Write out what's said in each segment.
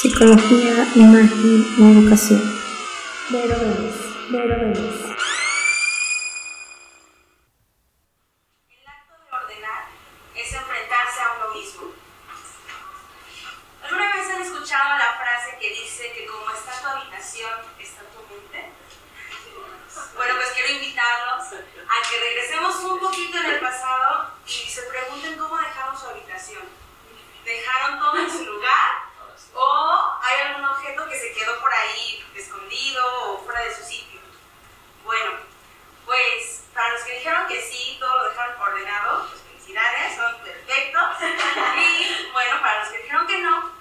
Psicología, imagen y educación. Vero Vélez, Vero Vélez. El acto de ordenar es enfrentarse a uno mismo. ¿Alguna vez han escuchado la frase que dice que como está tu habitación, está tu mente? Bueno, pues quiero invitarlos a que regresemos un poquito en el pasado y se pregunten cómo dejaron su habitación. ¿Dejaron todo en su lugar? ¿O hay algún objeto que se quedó por ahí escondido o fuera de su sitio? Bueno, pues para los que dijeron que sí, todo lo dejaron ordenado, pues felicidades, son perfectos. Y bueno, para los que dijeron que no,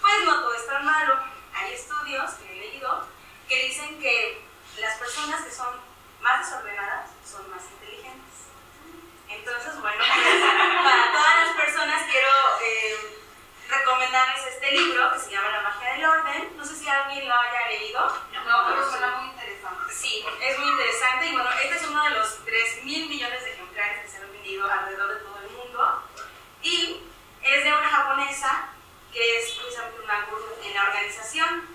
pues no todo es tan malo. Hay estudios que he leído que dicen que las personas que son más desordenadas son más inteligentes. Entonces, bueno, pues, para todas las personas quiero eh, recomendarles este libro que se llama La magia del orden. No sé si alguien lo haya leído. No, pero suena muy interesante. Sí, es muy interesante y bueno, este es uno de los 3 mil millones de ejemplares que se han vendido alrededor de todo el mundo y es de una japonesa que es precisamente una gurú en la organización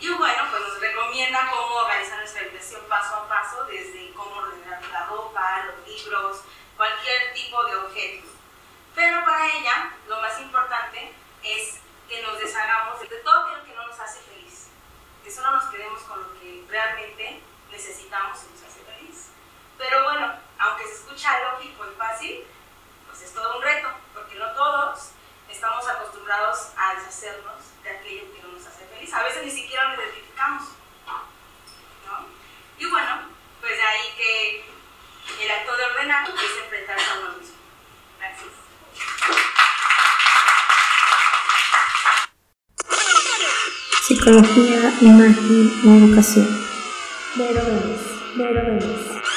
y bueno, pues nos recomienda cómo organizar nuestra habitación paso a paso, desde cómo ordenar la ropa, los libros, cualquier tipo de objeto. Pero para ella, lo más importante es que nos deshagamos de todo aquello que no nos hace feliz, que solo nos quedemos con lo que realmente necesitamos y nos hace feliz. Pero bueno, aunque se escucha lógico y fácil, pues es todo un reto, porque no todos estamos acostumbrados a deshacernos de aquello que no nos hace feliz. A veces ni siquiera lo identificamos. ¿no? Y bueno, pues de ahí que el acto de ordenar es enfrentarse a uno mismo. Gracias. Psicología, imagen y educación. Vero Vélez, Vero.